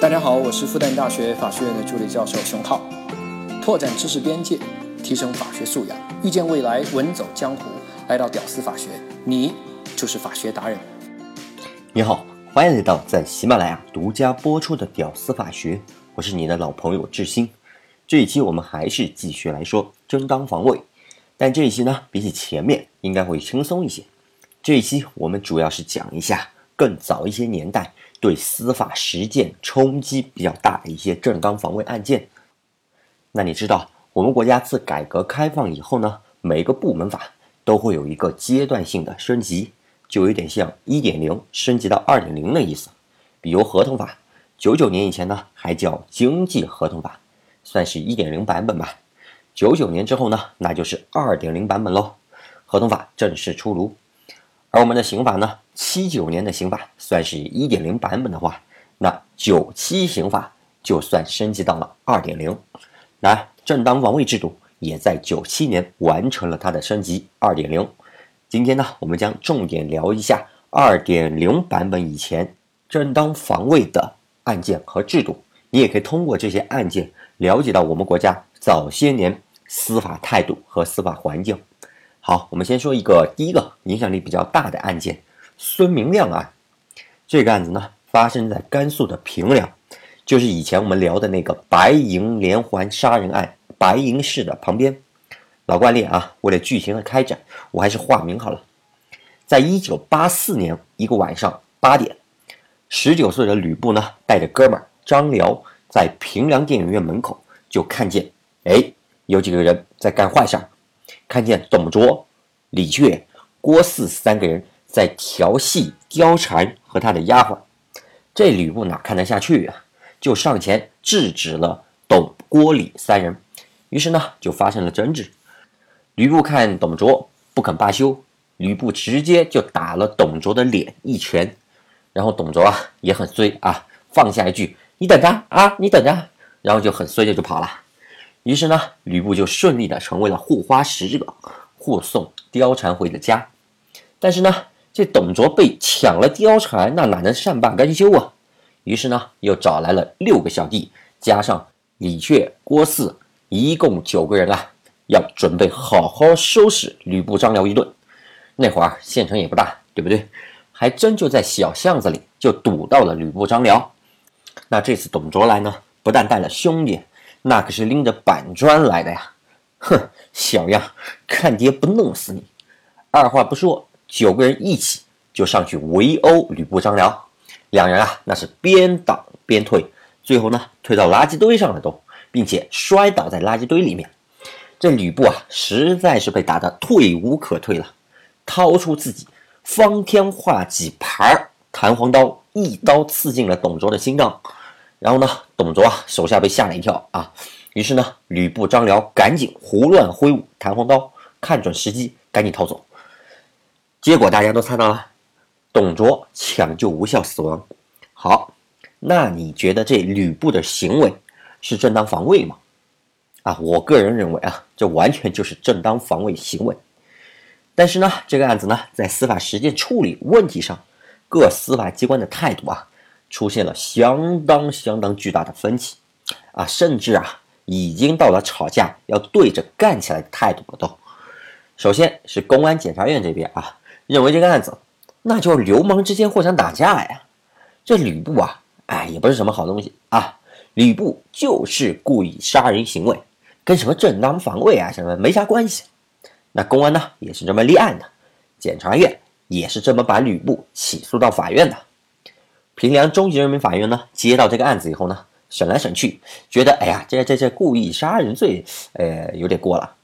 大家好，我是复旦大学法学院的助理教授熊浩。拓展知识边界，提升法学素养，遇见未来，稳走江湖。来到屌丝法学，你就是法学达人。你好，欢迎来到在喜马拉雅独家播出的《屌丝法学》，我是你的老朋友志新。这一期我们还是继续来说正当防卫，但这一期呢，比起前面应该会轻松一些。这一期我们主要是讲一下更早一些年代。对司法实践冲击比较大的一些正当防卫案件，那你知道我们国家自改革开放以后呢，每个部门法都会有一个阶段性的升级，就有点像一点零升级到二点零的意思。比如合同法，九九年以前呢还叫经济合同法，算是一点零版本吧。九九年之后呢，那就是二点零版本喽，合同法正式出炉。而我们的刑法呢？七九年的刑法算是一点零版本的话，那九七刑法就算升级到了二点零。那，正当防卫制度也在九七年完成了它的升级二点零。今天呢，我们将重点聊一下二点零版本以前正当防卫的案件和制度。你也可以通过这些案件了解到我们国家早些年司法态度和司法环境。好，我们先说一个第一个影响力比较大的案件——孙明亮案。这个案子呢，发生在甘肃的平凉，就是以前我们聊的那个白银连环杀人案白银市的旁边。老惯例啊，为了剧情的开展，我还是化名好了。在一九八四年一个晚上八点，十九岁的吕布呢，带着哥们儿张辽在平凉电影院门口，就看见，哎，有几个人在干坏事儿。看见董卓、李榷、郭汜三个人在调戏貂蝉和他的丫鬟，这吕布哪看得下去啊？就上前制止了董、郭、李三人，于是呢就发生了争执。吕布看董卓不肯罢休，吕布直接就打了董卓的脸一拳，然后董卓啊也很衰啊，放下一句“你等着啊，你等着”，然后就很衰的就跑了。于是呢，吕布就顺利的成为了护花使者，护送貂蝉回了家。但是呢，这董卓被抢了貂蝉，那哪能善罢甘休啊？于是呢，又找来了六个小弟，加上李榷、郭汜，一共九个人啊，要准备好好收拾吕布、张辽一顿。那会儿县城也不大，对不对？还真就在小巷子里就堵到了吕布、张辽。那这次董卓来呢，不但带了兄弟。那可是拎着板砖来的呀！哼，小样，看爹不弄死你！二话不说，九个人一起就上去围殴吕布、张辽。两人啊，那是边挡边退，最后呢，推到垃圾堆上了都，并且摔倒在垃圾堆里面。这吕布啊，实在是被打得退无可退了，掏出自己方天画戟牌弹簧刀，一刀刺进了董卓的心脏。然后呢，董卓啊手下被吓了一跳啊，于是呢，吕布、张辽赶紧胡乱挥舞弹簧刀，看准时机赶紧逃走。结果大家都猜到了，董卓抢救无效死亡。好，那你觉得这吕布的行为是正当防卫吗？啊，我个人认为啊，这完全就是正当防卫行为。但是呢，这个案子呢，在司法实践处理问题上，各司法机关的态度啊。出现了相当相当巨大的分歧，啊，甚至啊，已经到了吵架要对着干起来的态度了都。首先是公安检察院这边啊，认为这个案子那就是流氓之间互相打架呀。这吕布啊，哎，也不是什么好东西啊。吕布就是故意杀人行为，跟什么正当防卫啊什么没啥关系。那公安呢也是这么立案的，检察院也是这么把吕布起诉到法院的。平凉中级人民法院呢，接到这个案子以后呢，审来审去，觉得哎呀，这这这故意杀人罪，呃，有点过了，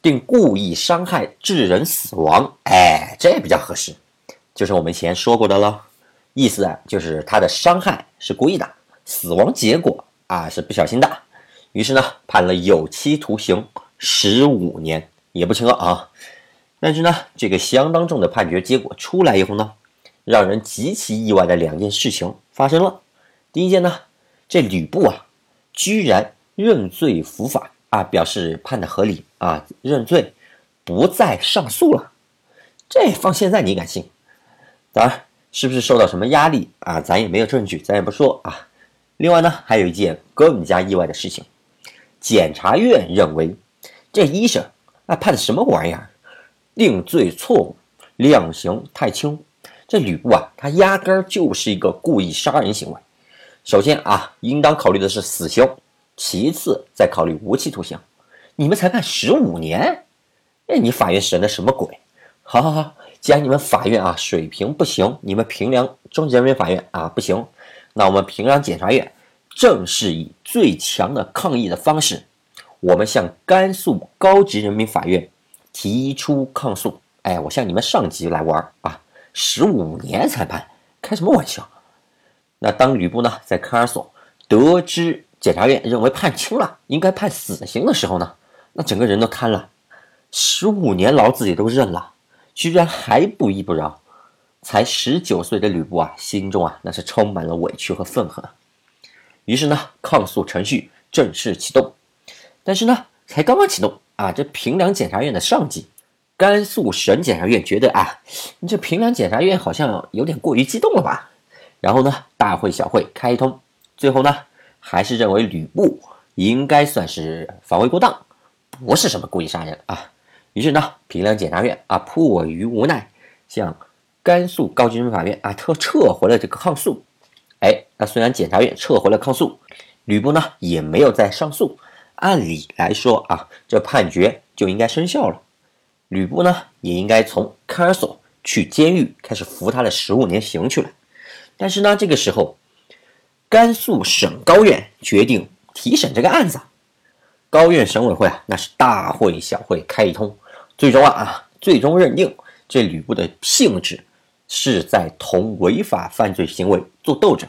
定故意伤害致人死亡，哎，这比较合适，就是我们以前说过的了，意思啊，就是他的伤害是故意的，死亡结果啊是不小心的，于是呢，判了有期徒刑十五年，也不轻啊，但是呢，这个相当重的判决结果出来以后呢。让人极其意外的两件事情发生了。第一件呢，这吕布啊，居然认罪伏法啊，表示判的合理啊，认罪，不再上诉了。这放现在你敢信？当然，是不是受到什么压力啊？咱也没有证据，咱也不说啊。另外呢，还有一件更加意外的事情，检察院认为这医生啊判的什么玩意儿？定罪错误，量刑太轻。这吕布啊，他压根儿就是一个故意杀人行为。首先啊，应当考虑的是死刑，其次再考虑无期徒刑。你们才判十五年，哎，你法院审的什么鬼？好好好，既然你们法院啊水平不行，你们平凉中级人民法院啊不行，那我们平凉检察院正是以最强的抗议的方式，我们向甘肃高级人民法院提出抗诉。哎，我向你们上级来玩啊！十五年才判，开什么玩笑？那当吕布呢，在看守所得知检察院认为判轻了，应该判死刑的时候呢，那整个人都瘫了。十五年牢自己都认了，居然还不依不饶。才十九岁的吕布啊，心中啊那是充满了委屈和愤恨。于是呢，抗诉程序正式启动。但是呢，才刚刚启动啊，这平凉检察院的上级。甘肃省检察院觉得啊，你这平凉检察院好像有点过于激动了吧？然后呢，大会小会开通，最后呢，还是认为吕布应该算是防卫过当，不是什么故意杀人啊。于是呢，平凉检察院啊，迫于无奈，向甘肃高级人民法院啊，特撤回了这个抗诉。哎，那虽然检察院撤回了抗诉，吕布呢也没有再上诉，按理来说啊，这判决就应该生效了。吕布呢，也应该从看守所去监狱开始服他的十五年刑去了。但是呢，这个时候，甘肃省高院决定提审这个案子。高院省委会啊，那是大会小会开一通，最终啊啊，最终认定这吕布的性质是在同违法犯罪行为做斗争，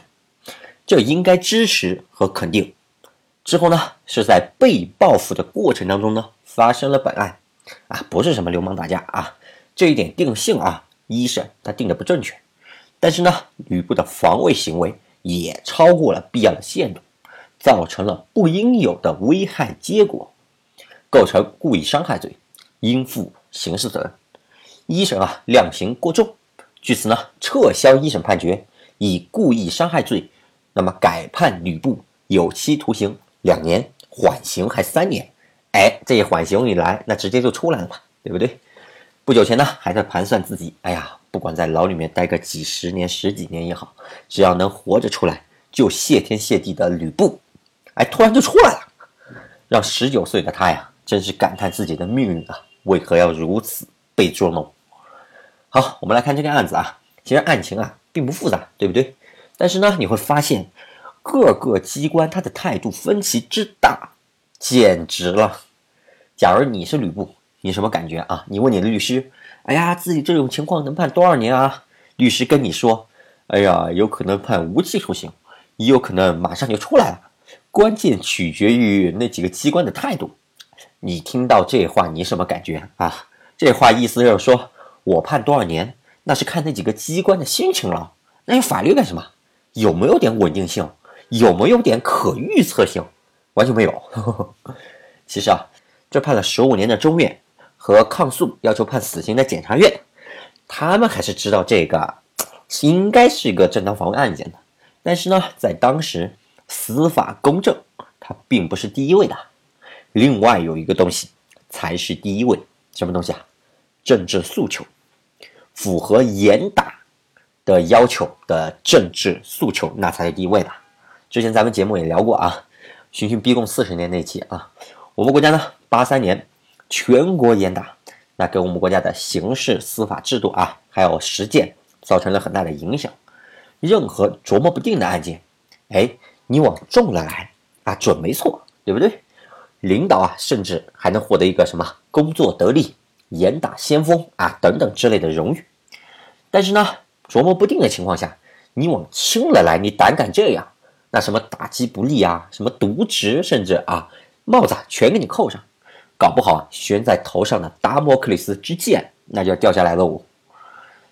这应该支持和肯定。之后呢，是在被报复的过程当中呢，发生了本案。啊，不是什么流氓打架啊，这一点定性啊，一审他定的不正确。但是呢，吕布的防卫行为也超过了必要的限度，造成了不应有的危害结果，构成故意伤害罪，应负刑事责任。一审啊量刑过重，据此呢撤销一审判决，以故意伤害罪，那么改判吕布有期徒刑两年，缓刑还三年。哎，这一缓刑一来，那直接就出来了嘛，对不对？不久前呢，还在盘算自己，哎呀，不管在牢里面待个几十年、十几年也好，只要能活着出来，就谢天谢地的吕布，哎，突然就出来了，让十九岁的他呀，真是感叹自己的命运啊，为何要如此被捉弄？好，我们来看这个案子啊，其实案情啊并不复杂，对不对？但是呢，你会发现各个机关他的态度分歧之大，简直了。假如你是吕布，你什么感觉啊？你问你的律师，哎呀，自己这种情况能判多少年啊？律师跟你说，哎呀，有可能判无期徒刑，也有可能马上就出来了。关键取决于那几个机关的态度。你听到这话，你什么感觉啊？这话意思就是说我判多少年，那是看那几个机关的心情了。那有法律干什么？有没有点稳定性？有没有点可预测性？完全没有。其实啊。这判了十五年的中院和抗诉要求判死刑的检察院，他们还是知道这个应该是一个正当防卫案件的。但是呢，在当时司法公正它并不是第一位的，另外有一个东西才是第一位，什么东西啊？政治诉求，符合严打的要求的政治诉求，那才是第一位的。之前咱们节目也聊过啊，刑讯逼供四十年那期啊，我们国家呢。八三年，全国严打，那给我们国家的刑事司法制度啊，还有实践造成了很大的影响。任何琢磨不定的案件，哎，你往重了来啊，准没错，对不对？领导啊，甚至还能获得一个什么工作得力、严打先锋啊等等之类的荣誉。但是呢，琢磨不定的情况下，你往轻了来，你胆敢这样，那什么打击不利啊，什么渎职，甚至啊帽子全给你扣上。搞不好悬在头上的达摩克里斯之剑，那就要掉下来喽。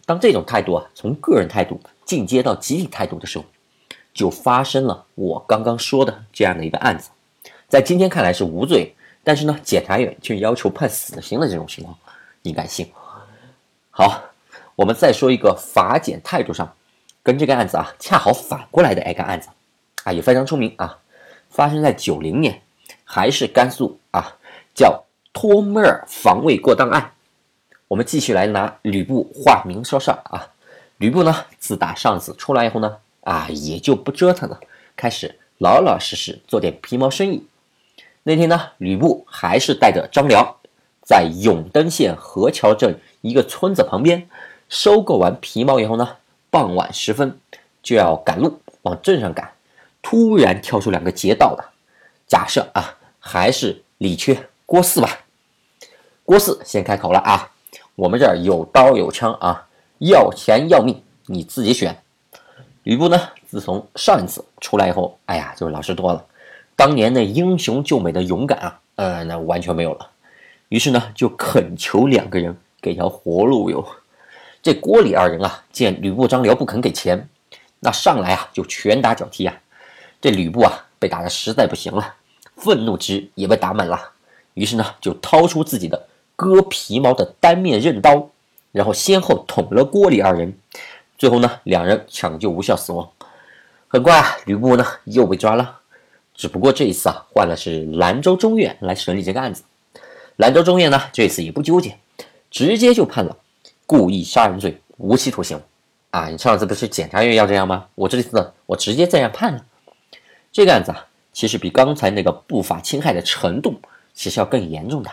当这种态度啊，从个人态度进阶到集体态度的时候，就发生了我刚刚说的这样的一个案子。在今天看来是无罪，但是呢，检察院却要求判死刑的这种情况，你敢信？好，我们再说一个法检态度上跟这个案子啊恰好反过来的一个案子。啊，也非常出名啊，发生在九零年，还是甘肃啊，叫托木尔防卫过当案。我们继续来拿吕布化名说事儿啊。吕布呢，自打上次出来以后呢，啊，也就不折腾了，开始老老实实做点皮毛生意。那天呢，吕布还是带着张辽，在永登县河桥镇一个村子旁边收购完皮毛以后呢，傍晚时分就要赶路往镇上赶。突然跳出两个劫道的，假设啊，还是李缺、郭汜吧。郭汜先开口了啊，我们这儿有刀有枪啊，要钱要命，你自己选。吕布呢，自从上一次出来以后，哎呀，就老实多了，当年那英雄救美的勇敢啊，呃，那完全没有了。于是呢，就恳求两个人给条活路哟。这郭李二人啊，见吕布、张辽不肯给钱，那上来啊，就拳打脚踢啊。这吕布啊，被打的实在不行了，愤怒值也被打满了，于是呢，就掏出自己的割皮毛的单面刃刀，然后先后捅了郭李二人，最后呢，两人抢救无效死亡。很快啊，吕布呢又被抓了，只不过这一次啊，换了是兰州中院来审理这个案子。兰州中院呢，这次也不纠结，直接就判了故意杀人罪，无期徒刑。啊，你上次不是检察院要这样吗？我这次我直接这样判了。这个案子啊，其实比刚才那个不法侵害的程度，其实要更严重的，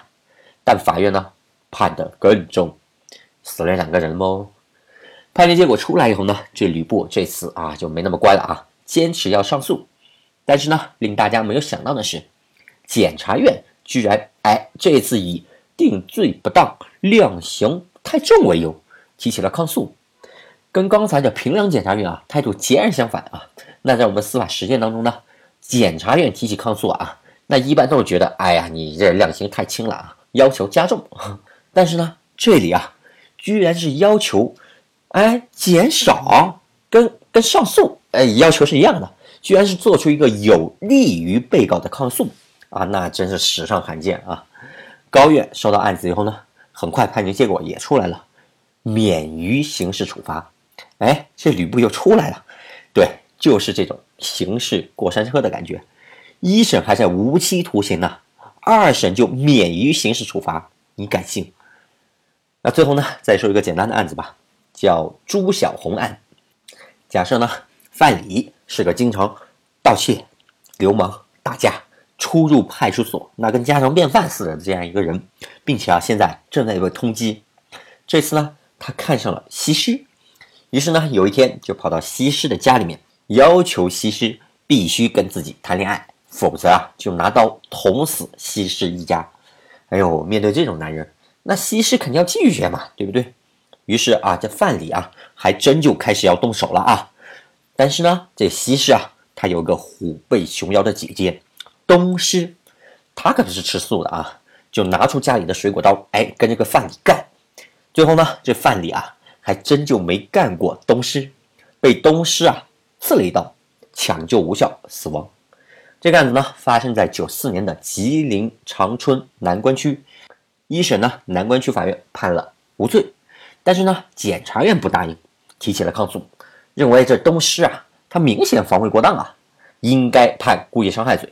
但法院呢判的更重，死了两个人喽。判决结果出来以后呢，这吕布这次啊就没那么乖了啊，坚持要上诉。但是呢，令大家没有想到的是，检察院居然哎这次以定罪不当、量刑太重为由提起了抗诉，跟刚才的平凉检察院啊态度截然相反啊。那在我们司法实践当中呢？检察院提起抗诉啊，那一般都是觉得，哎呀，你这量刑太轻了啊，要求加重。但是呢，这里啊，居然是要求，哎，减少，跟跟上诉，哎，要求是一样的，居然是做出一个有利于被告的抗诉啊，那真是史上罕见啊。高院收到案子以后呢，很快判决结果也出来了，免于刑事处罚。哎，这吕布又出来了，对。就是这种刑事过山车的感觉，一审还在无期徒刑呢，二审就免于刑事处罚，你敢信？那最后呢，再说一个简单的案子吧，叫朱小红案。假设呢，范蠡是个经常盗窃、流氓、打架、出入派出所那跟家常便饭似的这样一个人，并且啊，现在正在被通缉。这次呢，他看上了西施，于是呢，有一天就跑到西施的家里面。要求西施必须跟自己谈恋爱，否则啊就拿刀捅死西施一家。哎呦，面对这种男人，那西施肯定要拒绝嘛，对不对？于是啊，这范蠡啊还真就开始要动手了啊。但是呢，这西施啊，她有个虎背熊腰的姐姐东施，她可不是吃素的啊，就拿出家里的水果刀，哎，跟这个范蠡干。最后呢，这范蠡啊还真就没干过东施，被东施啊。刺了一刀，抢救无效死亡。这个案子呢，发生在九四年的吉林长春南关区。一审呢，南关区法院判了无罪，但是呢，检察院不答应，提起了抗诉，认为这东施啊，他明显防卫过当啊，应该判故意伤害罪。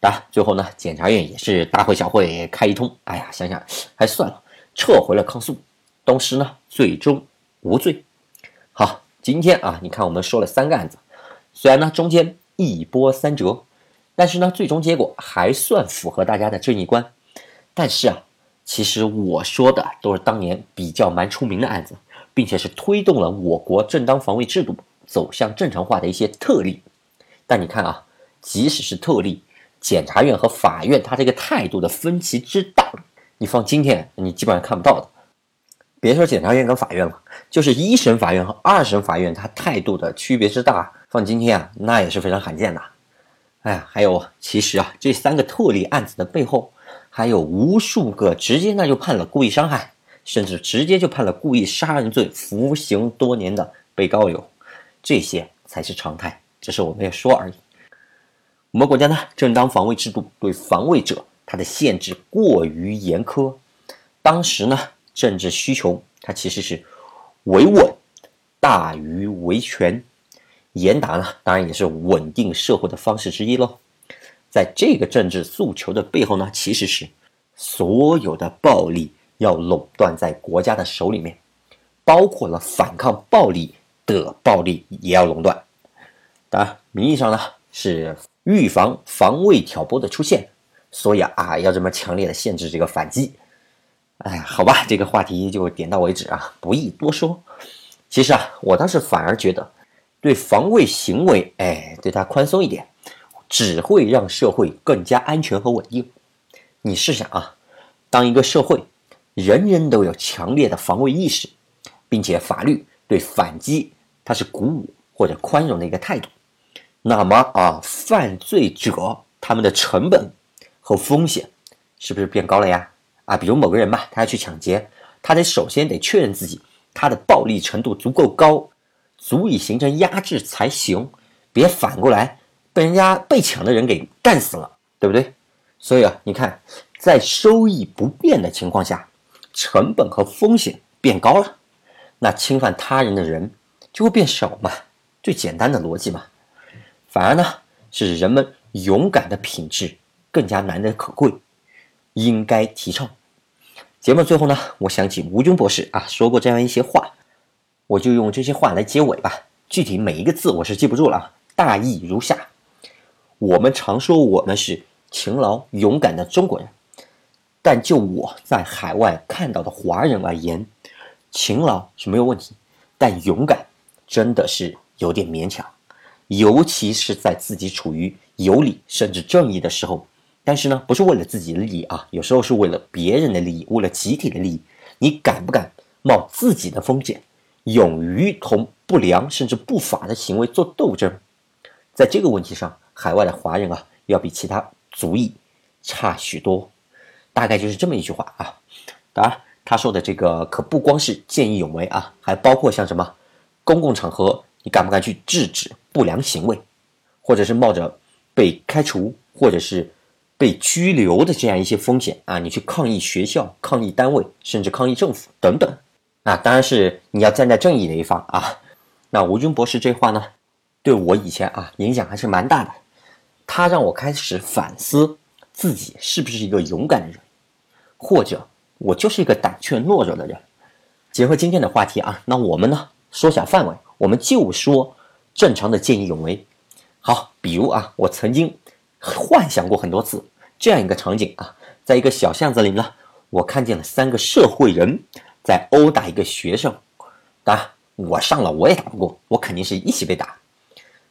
啊，最后呢，检察院也是大会小会开一通，哎呀，想想还算了，撤回了抗诉，东施呢，最终无罪。好。今天啊，你看我们说了三个案子，虽然呢中间一波三折，但是呢最终结果还算符合大家的正义观。但是啊，其实我说的都是当年比较蛮出名的案子，并且是推动了我国正当防卫制度走向正常化的一些特例。但你看啊，即使是特例，检察院和法院他这个态度的分歧之大，你放今天你基本上看不到的。别说检察院跟法院了，就是一审法院和二审法院，他态度的区别之大，放今天啊，那也是非常罕见的。哎呀，还有，其实啊，这三个特例案子的背后，还有无数个直接那就判了故意伤害，甚至直接就判了故意杀人罪，服刑多年的被告有，这些才是常态，只是我没有说而已。我们国家呢，正当防卫制度对防卫者他的限制过于严苛，当时呢。政治需求，它其实是维稳大于维权，严打呢，当然也是稳定社会的方式之一喽。在这个政治诉求的背后呢，其实是所有的暴力要垄断在国家的手里面，包括了反抗暴力的暴力也要垄断。当然，名义上呢是预防防卫挑拨的出现，所以啊要这么强烈的限制这个反击。哎，好吧，这个话题就点到为止啊，不宜多说。其实啊，我倒是反而觉得，对防卫行为，哎，对他宽松一点。只会让社会更加安全和稳定。你试想啊，当一个社会人人都有强烈的防卫意识，并且法律对反击它是鼓舞或者宽容的一个态度，那么啊，犯罪者他们的成本和风险是不是变高了呀？啊，比如某个人嘛，他要去抢劫，他得首先得确认自己他的暴力程度足够高，足以形成压制才行，别反过来。被人家被抢的人给干死了，对不对？所以啊，你看，在收益不变的情况下，成本和风险变高了，那侵犯他人的人就会变少嘛，最简单的逻辑嘛。反而呢，是人们勇敢的品质更加难得可贵，应该提倡。节目最后呢，我想起吴军博士啊说过这样一些话，我就用这些话来结尾吧。具体每一个字我是记不住了啊，大意如下。我们常说我们是勤劳勇敢的中国人，但就我在海外看到的华人而言，勤劳是没有问题，但勇敢真的是有点勉强，尤其是在自己处于有理甚至正义的时候。但是呢，不是为了自己的利益啊，有时候是为了别人的利益，为了集体的利益，你敢不敢冒自己的风险，勇于同不良甚至不法的行为做斗争？在这个问题上。海外的华人啊，要比其他族裔差许多，大概就是这么一句话啊。当然，他说的这个可不光是见义勇为啊，还包括像什么公共场合你敢不敢去制止不良行为，或者是冒着被开除或者是被拘留的这样一些风险啊，你去抗议学校、抗议单位，甚至抗议政府等等。啊，当然是你要站在正义的一方啊。那吴军博士这话呢，对我以前啊影响还是蛮大的。他让我开始反思自己是不是一个勇敢的人，或者我就是一个胆怯懦弱的人。结合今天的话题啊，那我们呢缩小范围，我们就说正常的见义勇为。好，比如啊，我曾经幻想过很多次这样一个场景啊，在一个小巷子里呢，我看见了三个社会人在殴打一个学生。当然，我上了我也打不过，我肯定是一起被打。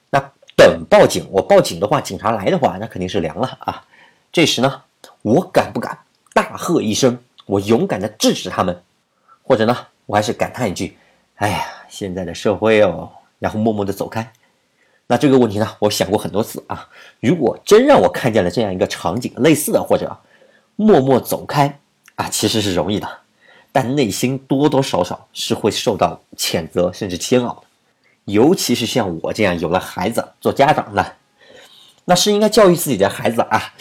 那等报警，我报警的话，警察来的话，那肯定是凉了啊。这时呢，我敢不敢大喝一声？我勇敢的制止他们，或者呢，我还是感叹一句：“哎呀，现在的社会哦。”然后默默的走开。那这个问题呢，我想过很多次啊。如果真让我看见了这样一个场景，类似的或者默默走开啊，其实是容易的，但内心多多少少是会受到谴责甚至煎熬的。尤其是像我这样有了孩子做家长的，那是应该教育自己的孩子啊，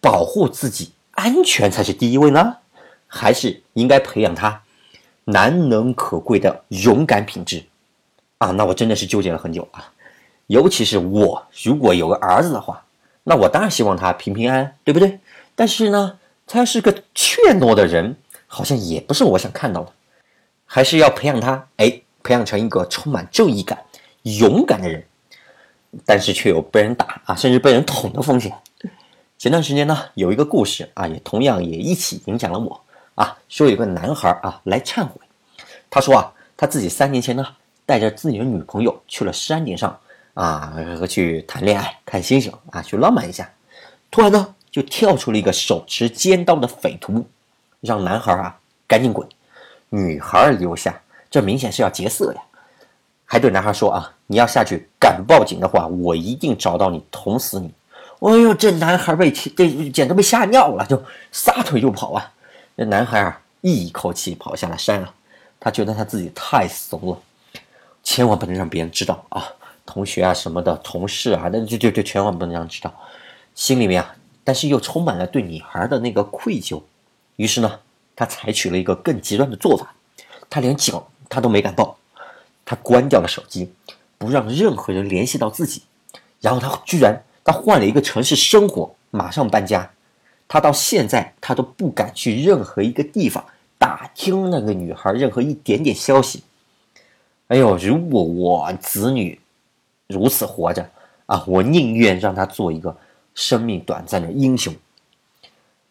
保护自己安全才是第一位呢，还是应该培养他难能可贵的勇敢品质啊？那我真的是纠结了很久啊。尤其是我如果有个儿子的话，那我当然希望他平平安安，对不对？但是呢，他是个怯懦的人，好像也不是我想看到的，还是要培养他，哎，培养成一个充满正义感。勇敢的人，但是却有被人打啊，甚至被人捅的风险。前段时间呢，有一个故事啊，也同样也一起影响了我啊。说有个男孩啊来忏悔，他说啊，他自己三年前呢，带着自己的女朋友去了山顶上啊，去谈恋爱、看星星啊，去浪漫一下。突然呢，就跳出了一个手持尖刀的匪徒，让男孩啊赶紧滚，女孩留下，这明显是要劫色呀。还对男孩说啊，你要下去敢报警的话，我一定找到你捅死你。哎呦，这男孩被这简直被吓尿了，就撒腿就跑啊。这男孩啊，一口气跑下了山啊。他觉得他自己太怂了，千万不能让别人知道啊，同学啊什么的，同事啊，那就就就千万不能让知道。心里面啊，但是又充满了对女孩的那个愧疚。于是呢，他采取了一个更极端的做法，他连脚他都没敢抱。他关掉了手机，不让任何人联系到自己。然后他居然他换了一个城市生活，马上搬家。他到现在他都不敢去任何一个地方打听那个女孩任何一点点消息。哎呦，如果我子女如此活着啊，我宁愿让他做一个生命短暂的英雄。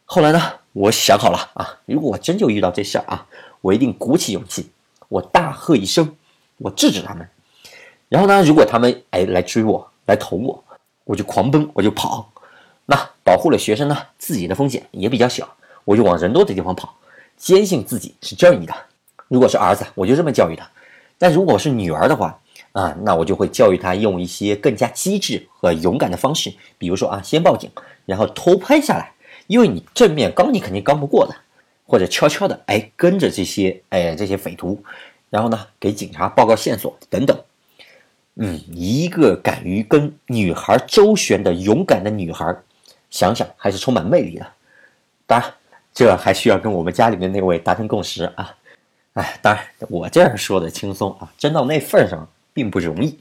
后来呢，我想好了啊，如果我真就遇到这事儿啊，我一定鼓起勇气，我大喝一声，我制止他们。然后呢，如果他们哎来追我，来捅我，我就狂奔，我就跑。那保护了学生呢，自己的风险也比较小，我就往人多的地方跑，坚信自己是正义的。如果是儿子，我就这么教育他。但如果是女儿的话，啊，那我就会教育他用一些更加机智和勇敢的方式，比如说啊，先报警，然后偷拍下来，因为你正面刚你肯定刚不过的，或者悄悄的哎跟着这些哎这些匪徒，然后呢给警察报告线索等等。嗯，一个敢于跟女孩周旋的勇敢的女孩，想想还是充满魅力的。当然，这还需要跟我们家里面那位达成共识啊。哎，当然，我这样说的轻松啊，真到那份上并不容易，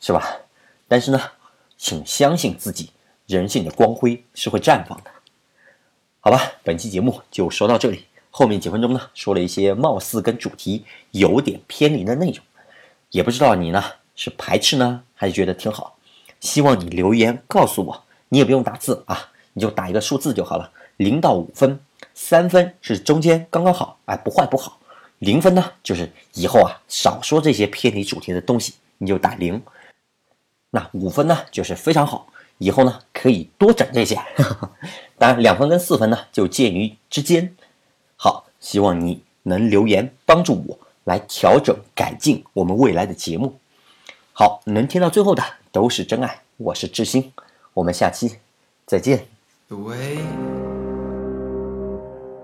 是吧？但是呢，请相信自己，人性的光辉是会绽放的。好吧，本期节目就说到这里，后面几分钟呢，说了一些貌似跟主题有点偏离的内容，也不知道你呢是排斥呢，还是觉得挺好？希望你留言告诉我，你也不用打字啊，你就打一个数字就好了，零到五分，三分是中间刚刚好，哎，不坏不好。零分呢，就是以后啊少说这些偏离主题的东西，你就打零。那五分呢，就是非常好，以后呢可以多整这些。当然，两分跟四分呢就介于之间。好，希望你能留言帮助我来调整改进我们未来的节目。好，能听到最后的都是真爱，我是志新，我们下期再见。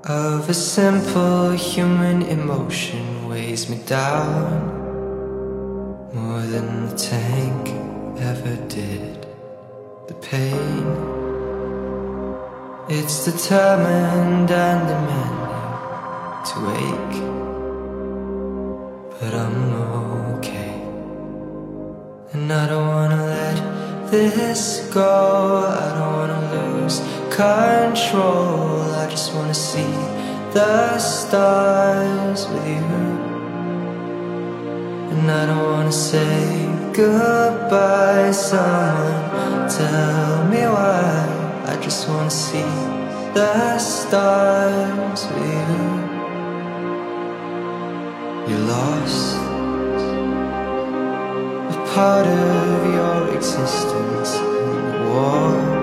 Of a simple human emotion weighs me down more than the tank ever did. The pain, it's determined and demanding to wake, but I'm okay, and I don't wanna let this go. I don't wanna lose control. I just wanna see the stars with you. And I don't wanna say goodbye. Someone tell me why. I just wanna see the stars with you. You're lost. A part of your existence war